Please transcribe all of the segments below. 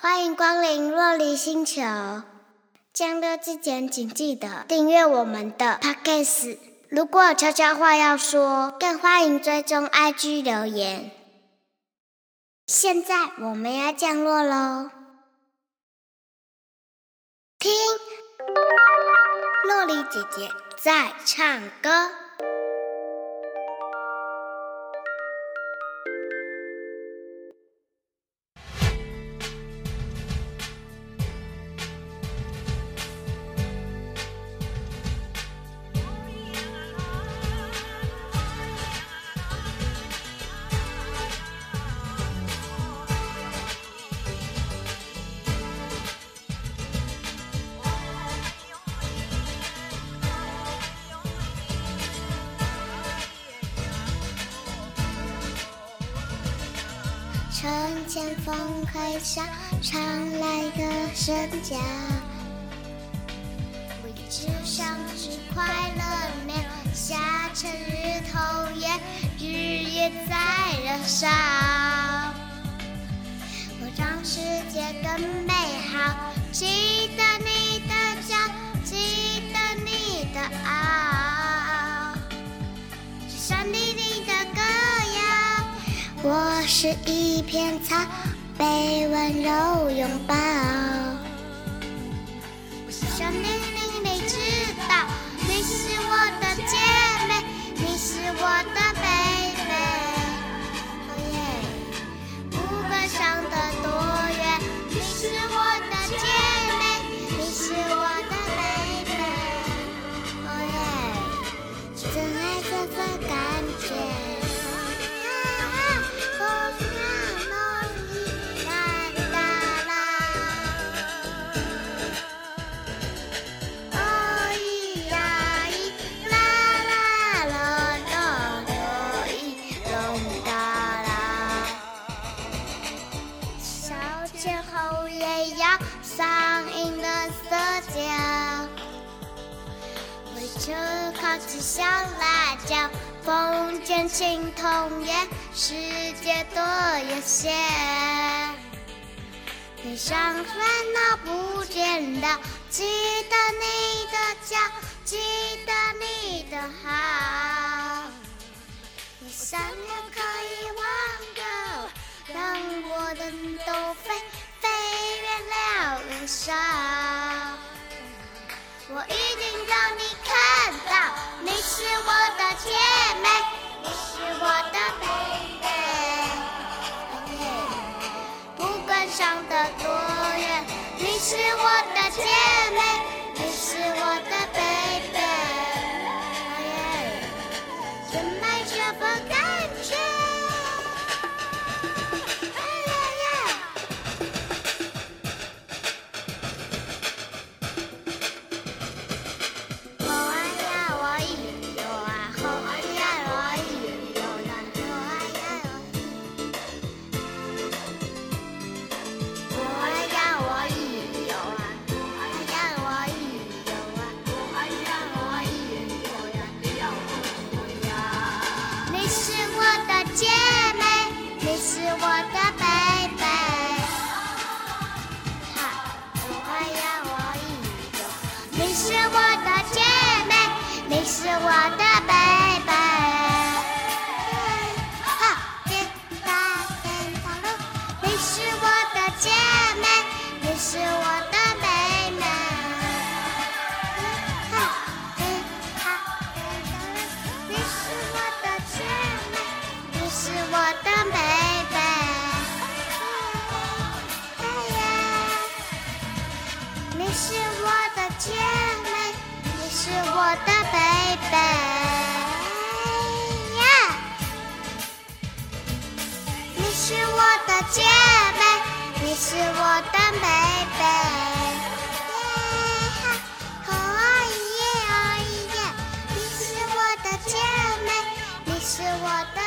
欢迎光临洛璃星球。降落之前，请记得订阅我们的 Podcast。如果有悄悄话要说，更欢迎追踪 IG 留言。现在我们要降落喽，听，洛丽姐姐在唱歌。门前风会笑，传来歌声响。我只想是快乐面，下成日头也，日夜在燃烧。我让世界更美好，我是一片草，被温柔拥抱。也要上映的色调，围着烤起小辣椒，风间情童颜，世界多悠闲。悲伤烦恼不见了，记得你的笑，记得你的好，你善一定让你看到，你是我的姐妹，你是我的贝。姐妹，你是我的妹妹，耶哈，哦耶哦耶，你是我的姐妹，你是我的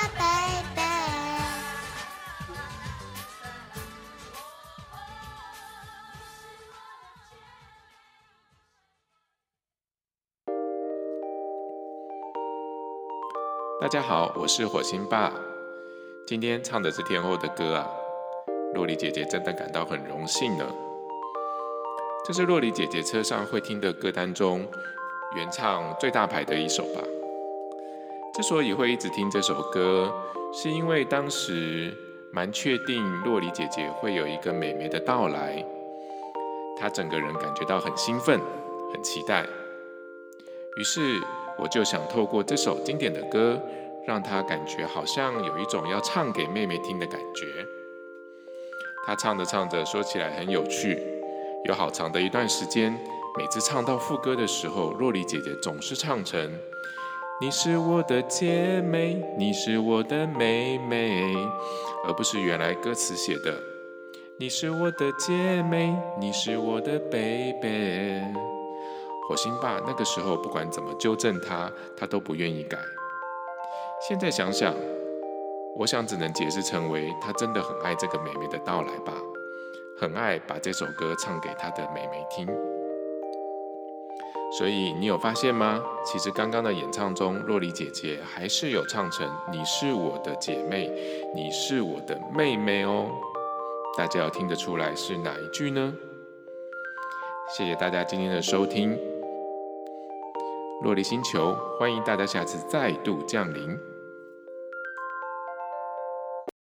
大家好，我是火星爸，今天唱的是天后的歌啊。洛丽姐姐真的感到很荣幸呢。这是洛丽姐姐车上会听的歌单中原唱最大牌的一首吧。之所以会一直听这首歌，是因为当时蛮确定洛丽姐姐会有一个美眉的到来，她整个人感觉到很兴奋、很期待。于是我就想透过这首经典的歌，让她感觉好像有一种要唱给妹妹听的感觉。她唱着唱着，说起来很有趣。有好长的一段时间，每次唱到副歌的时候，若离姐姐总是唱成“你是我的姐妹，你是我的妹妹”，而不是原来歌词写的“你是我的姐妹，你是我的 baby”。火星爸那个时候不管怎么纠正他，他都不愿意改。现在想想，我想只能解释成为他真的很爱这个妹妹的到来吧。很爱把这首歌唱给他的妹妹听，所以你有发现吗？其实刚刚的演唱中，若莉姐姐还是有唱成“你是我的姐妹，你是我的妹妹”哦。大家有听得出来是哪一句呢？谢谢大家今天的收听，洛丽星球欢迎大家下次再度降临。